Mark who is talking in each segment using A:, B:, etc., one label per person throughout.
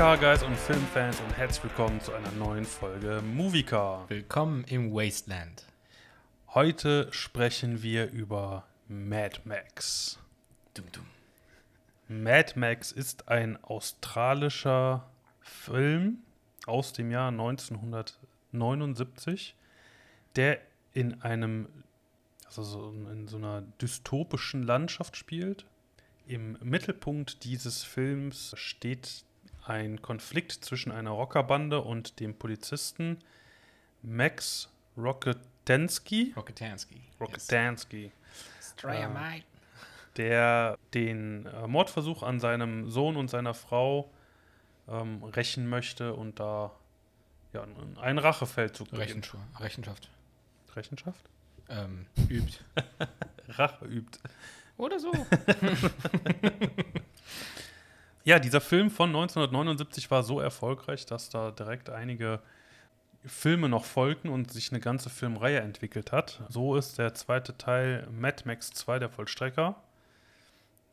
A: Car Guys und Filmfans und herzlich willkommen zu einer neuen Folge Movie Car.
B: Willkommen im Wasteland.
A: Heute sprechen wir über Mad Max.
B: Dum, dum.
A: Mad Max ist ein australischer Film aus dem Jahr 1979, der in einem, also so in so einer dystopischen Landschaft spielt. Im Mittelpunkt dieses Films steht ein Konflikt zwischen einer Rockerbande und dem Polizisten Max Rocketansky.
B: Rocketansky.
A: Rocketansky.
B: Yes. Mate.
A: der den äh, Mordversuch an seinem Sohn und seiner Frau ähm, rächen möchte und da ja, einen- Rachefeldzug beginnt.
B: Rechenschaft. Rechenschaft.
A: Rechenschaft?
B: Ähm, übt.
A: Rache übt.
B: Oder so.
A: Ja, dieser Film von 1979 war so erfolgreich, dass da direkt einige Filme noch folgten und sich eine ganze Filmreihe entwickelt hat. So ist der zweite Teil Mad Max 2, der Vollstrecker.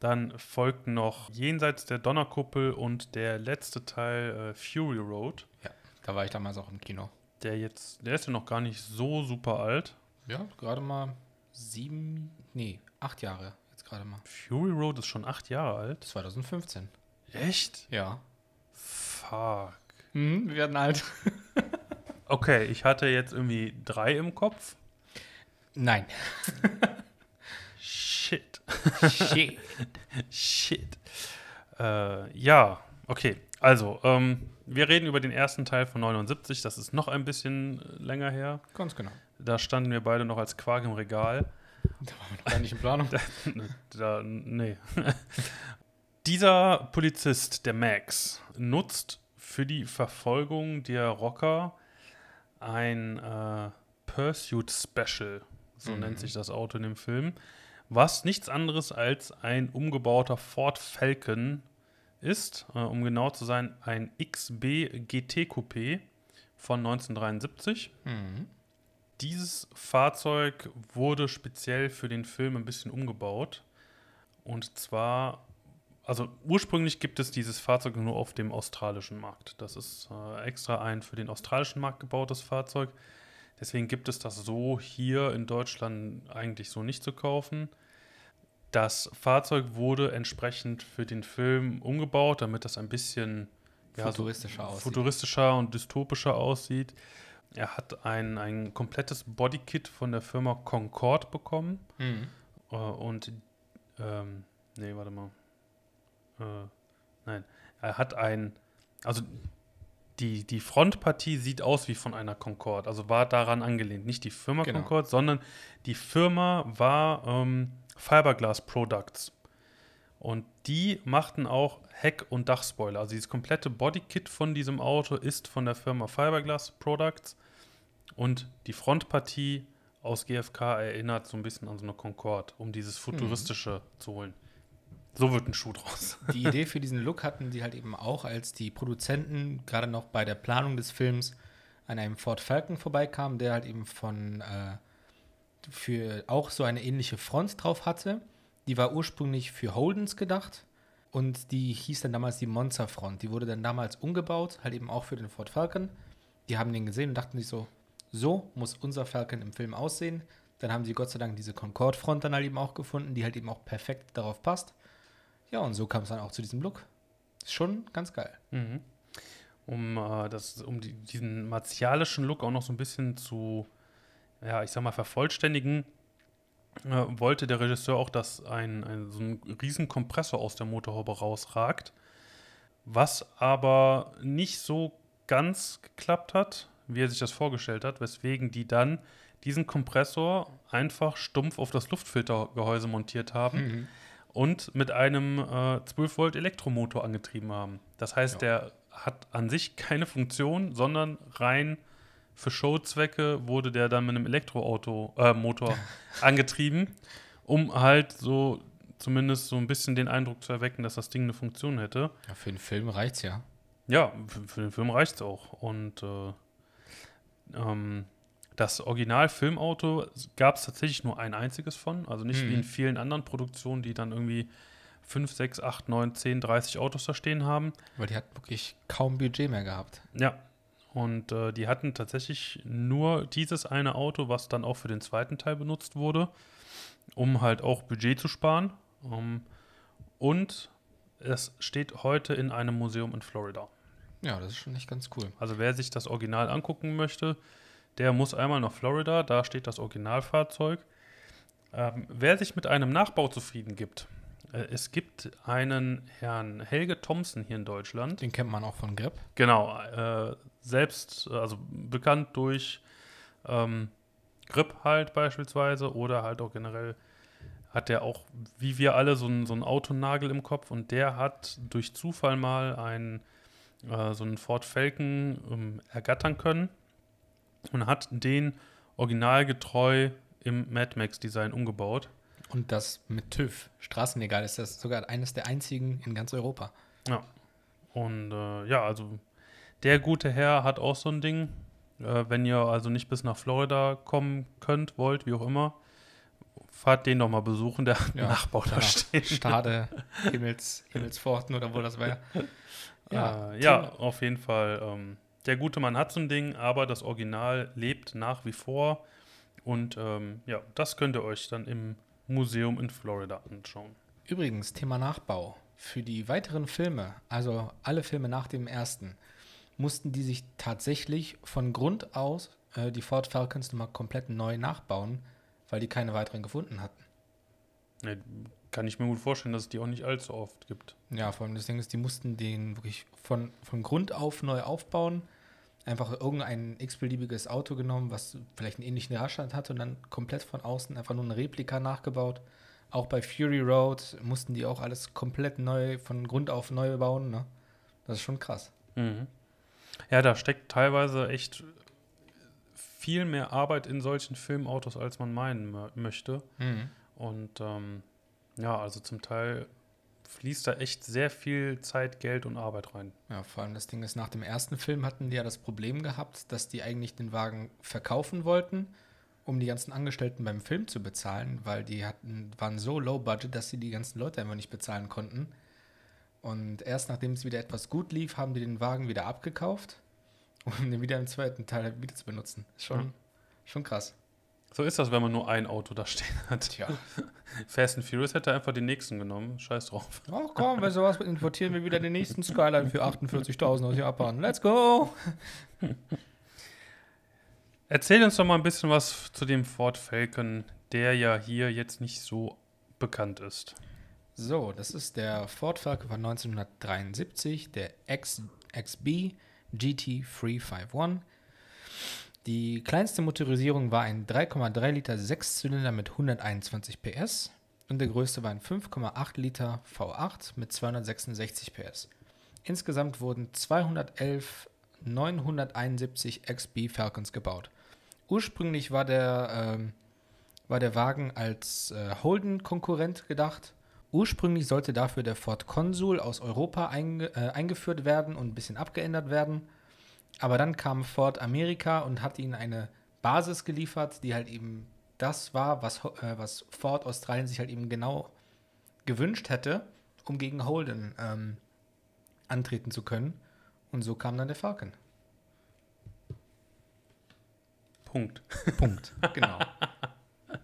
A: Dann folgten noch Jenseits der Donnerkuppel und der letzte Teil äh, Fury Road.
B: ja, da war ich damals auch im Kino.
A: Der jetzt, der ist ja noch gar nicht so super alt.
B: Ja, gerade mal sieben, nee, acht Jahre jetzt gerade mal.
A: Fury Road ist schon acht Jahre alt.
B: 2015.
A: Echt?
B: Ja.
A: Fuck.
B: Mhm, wir werden alt.
A: Okay, ich hatte jetzt irgendwie drei im Kopf.
B: Nein.
A: Shit.
B: Shit.
A: Shit. Äh, ja, okay. Also, ähm, wir reden über den ersten Teil von 79. Das ist noch ein bisschen äh, länger her.
B: Ganz genau.
A: Da standen wir beide noch als Quark im Regal.
B: Da waren wir noch gar nicht in Planung.
A: da, nee. Dieser Polizist, der Max, nutzt für die Verfolgung der Rocker ein äh, Pursuit Special, so
B: Mhm.
A: nennt sich das Auto in dem Film, was nichts anderes als ein umgebauter Ford Falcon ist, äh, um genau zu sein, ein XB GT Coupé von 1973.
B: Mhm.
A: Dieses Fahrzeug wurde speziell für den Film ein bisschen umgebaut. Und zwar, also ursprünglich gibt es dieses Fahrzeug nur auf dem australischen Markt. Das ist äh, extra ein für den australischen Markt gebautes Fahrzeug. Deswegen gibt es das so hier in Deutschland eigentlich so nicht zu kaufen. Das Fahrzeug wurde entsprechend für den Film umgebaut, damit das ein bisschen ja, so
B: Futuristischer aussieht.
A: futuristischer und dystopischer aussieht. Er hat ein, ein komplettes Bodykit von der Firma Concorde bekommen.
B: Mhm.
A: Äh, und, ähm, nee, warte mal. Äh, nein, er hat ein, also die, die Frontpartie sieht aus wie von einer Concorde, also war daran angelehnt. Nicht die Firma
B: Genau.
A: Concorde, sondern die Firma war ähm, Fiberglass Products. Und die machten auch Heck- und Dachspoiler. Also dieses komplette Bodykit von diesem Auto ist von der Firma Fiberglass Products. Und die Frontpartie aus GFK erinnert so ein bisschen an so eine Concorde, um dieses Futuristische zu holen. So wird ein Schuh draus.
B: Die Idee für diesen Look hatten die halt eben auch, als die Produzenten gerade noch bei der Planung des Films an einem Ford Falcon vorbeikamen, der halt eben von äh, für auch so eine ähnliche Front drauf hatte. Die war ursprünglich für Holdens gedacht und die hieß dann damals die Monster Front. Die wurde dann damals umgebaut, halt eben auch für den Ford Falcon. Die haben den gesehen und dachten sich so, so muss unser Falcon im Film aussehen. Dann haben sie Gott sei Dank diese Concorde Front dann halt eben auch gefunden, die halt eben auch perfekt darauf passt. Ja, und so kam es dann auch zu diesem Look. Ist schon ganz geil.
A: Mhm. Um, äh, das, um die, diesen martialischen Look auch noch so ein bisschen zu, ja, ich sag mal, vervollständigen, äh, wollte der Regisseur auch, dass ein, ein, so ein riesen Kompressor aus der Motorhaube rausragt. Was aber nicht so ganz geklappt hat, wie er sich das vorgestellt hat, weswegen die dann diesen Kompressor einfach stumpf auf das Luftfiltergehäuse montiert haben und mit einem äh, 12 Volt Elektromotor angetrieben haben. Das heißt,
B: Ja.
A: der hat an sich keine Funktion, sondern rein für Showzwecke wurde der dann mit einem Elektroauto äh, Motor angetrieben, um halt so zumindest so ein bisschen den Eindruck zu erwecken, dass das Ding eine Funktion hätte.
B: Ja, für den Film reicht's ja.
A: Ja, für, für den Film reicht es auch. Und äh, ähm, das Original-Filmauto gab es tatsächlich nur ein einziges von. Also nicht
B: Mhm.
A: wie in vielen anderen Produktionen, die dann irgendwie 5, 6, 8, 9, 10, 30 Autos da stehen haben.
B: Weil die hat wirklich kaum Budget mehr gehabt.
A: Ja. Und äh, die hatten tatsächlich nur dieses eine Auto, was dann auch für den zweiten Teil benutzt wurde, um halt auch Budget zu sparen. Um, und es steht heute in einem Museum in Florida.
B: Ja, das ist schon echt ganz cool.
A: Also wer sich das Original angucken möchte, der muss einmal nach Florida, da steht das Originalfahrzeug. Ähm, wer sich mit einem Nachbau zufrieden gibt, äh, es gibt einen Herrn Helge Thompson hier in Deutschland.
B: Den kennt man auch von Grip.
A: Genau, äh, selbst, also bekannt durch ähm, Grip halt beispielsweise oder halt auch generell hat er auch, wie wir alle, so einen, so einen Autonagel im Kopf und der hat durch Zufall mal einen, äh, so einen Ford Falcon ähm, ergattern können und hat den originalgetreu im Mad Max Design umgebaut.
B: Und das mit TÜV. Straßenlegal ist das sogar eines der einzigen in ganz Europa.
A: Ja. Und äh, ja, also der gute Herr hat auch so ein Ding. Äh, wenn ihr also nicht bis nach Florida kommen könnt, wollt, wie auch immer, fahrt den doch mal besuchen, der hat
B: Ja,
A: Nachbau da
B: Ja,
A: stehen.
B: Stade, Himmels, Himmelspforten oder wo das war.
A: Ja, äh, ja auf jeden Fall. Ähm, der gute Mann hat so ein Ding, aber das Original lebt nach wie vor. Und ähm, ja, das könnt ihr euch dann im Museum in Florida anschauen.
B: Übrigens, Thema Nachbau. Für die weiteren Filme, also alle Filme nach dem ersten, mussten die sich tatsächlich von Grund aus äh, die Ford Falcons nochmal komplett neu nachbauen, weil die keine weiteren gefunden hatten.
A: Ne, kann ich mir gut vorstellen, dass es die auch nicht allzu oft gibt.
B: Ja, vor allem das Ding ist, die mussten den wirklich von, von Grund auf neu aufbauen. Einfach irgendein x-beliebiges Auto genommen, was vielleicht einen ähnlichen Radstand hatte und dann komplett von außen einfach nur eine Replika nachgebaut. Auch bei Fury Road mussten die auch alles komplett neu, von Grund auf neu bauen. Ne? Das ist schon krass.
A: Mhm. Ja, da steckt teilweise echt viel mehr Arbeit in solchen Filmautos, als man meinen mö- möchte. Und ähm, ja, also zum Teil fließt da echt sehr viel Zeit, Geld und Arbeit rein.
B: Ja, vor allem das Ding ist, nach dem ersten Film hatten die ja das Problem gehabt, dass die eigentlich den Wagen verkaufen wollten, um die ganzen Angestellten beim Film zu bezahlen, weil die hatten, waren so low budget, dass sie die ganzen Leute einfach nicht bezahlen konnten. Und erst nachdem es wieder etwas gut lief, haben die den Wagen wieder abgekauft, um den wieder im zweiten Teil wieder zu benutzen. Schon,
A: Ja.
B: schon krass.
A: So ist das, wenn man nur ein Auto da stehen hat.
B: Tja.
A: Fast and Furious hätte einfach den nächsten genommen. Scheiß drauf.
B: Ach komm, wenn sowas importieren wir wieder den nächsten Skyline für 48.000 aus Japan. Let's go!
A: Erzähl uns doch mal ein bisschen was zu dem Ford Falcon, der ja hier jetzt nicht so bekannt ist.
B: So, das ist der Ford Falcon von 1973, der X, XB GT351. Die kleinste Motorisierung war ein 3,3 Liter Sechszylinder mit 121 PS und der größte war ein 5,8 Liter V8 mit 266 PS. Insgesamt wurden 211 971 XB Falcons gebaut. Ursprünglich war der, ähm, war der Wagen als äh, Holden-Konkurrent gedacht. Ursprünglich sollte dafür der Ford Consul aus Europa einge äh, eingeführt werden und ein bisschen abgeändert werden. Aber dann kam Ford Amerika und hat ihnen eine Basis geliefert, die halt eben das war, was, äh, was Ford Australien sich halt eben genau gewünscht hätte, um gegen Holden ähm, antreten zu können. Und so kam dann der Falcon.
A: Punkt.
B: Punkt. Genau.
A: Ja.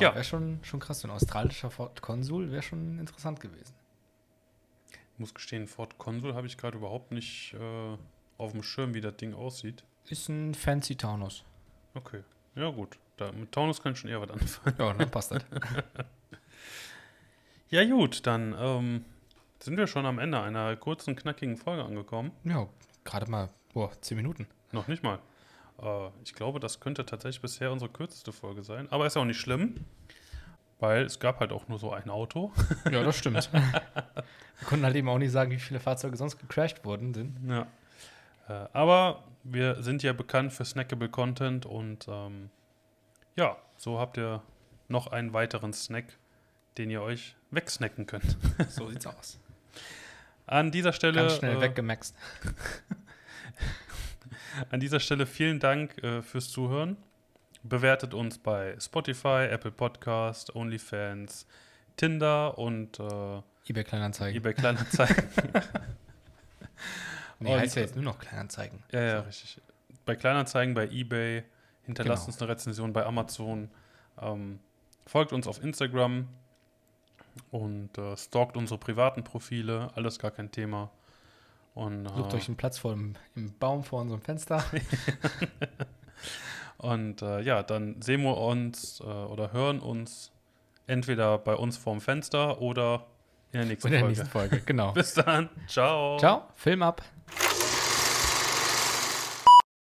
B: ja. Wäre schon, schon krass. So ein australischer Ford Consul wäre schon interessant gewesen.
A: Ich muss gestehen, Ford Consul habe ich gerade überhaupt nicht äh, auf dem Schirm, wie das Ding aussieht.
B: Ist ein fancy Taunus.
A: Okay. Ja, gut. Da, mit Taunus kann ich schon eher was anfangen.
B: Ja, dann passt das.
A: Ja, gut, dann ähm, sind wir schon am Ende einer kurzen, knackigen Folge angekommen.
B: ja, gerade mal, boah, 10 Minuten.
A: Noch nicht mal. Äh, ich glaube, das könnte tatsächlich bisher unsere kürzeste Folge sein. Aber ist auch nicht schlimm, weil es gab halt auch nur so ein Auto.
B: Ja, das stimmt. Wir konnten halt eben auch nicht sagen, wie viele Fahrzeuge sonst gecrashed worden sind.
A: Ja. Äh, aber wir sind ja bekannt für snackable Content und ähm, ja, so habt ihr noch einen weiteren Snack, den ihr euch wegsnacken könnt.
B: So sieht's aus.
A: An dieser Stelle,
B: Ganz schnell
A: äh,
B: weggemaxt.
A: an dieser Stelle vielen Dank äh, fürs Zuhören. Bewertet uns bei Spotify, Apple Podcast, OnlyFans, Tinder und äh,
B: eBay Kleinanzeigen.
A: eBay Kleinanzeigen.
B: nee,
A: und-
B: heißt ja jetzt nur noch Kleinanzeigen.
A: ja, ja, richtig. Bei Kleinanzeigen, bei eBay, hinterlasst
B: Genau.
A: uns eine Rezension bei Amazon. Ähm, folgt uns auf Instagram und äh, stalkt unsere privaten Profile. Alles gar kein Thema. Und,
B: Sucht
A: äh,
B: euch einen Platz vor dem, im Baum vor unserem Fenster.
A: Und äh, ja, dann sehen wir uns äh, oder hören uns entweder bei uns vorm Fenster oder in der nächsten
B: In der
A: Folge.
B: nächsten Folge, genau.
A: Bis dann. Ciao.
B: Ciao, Film ab.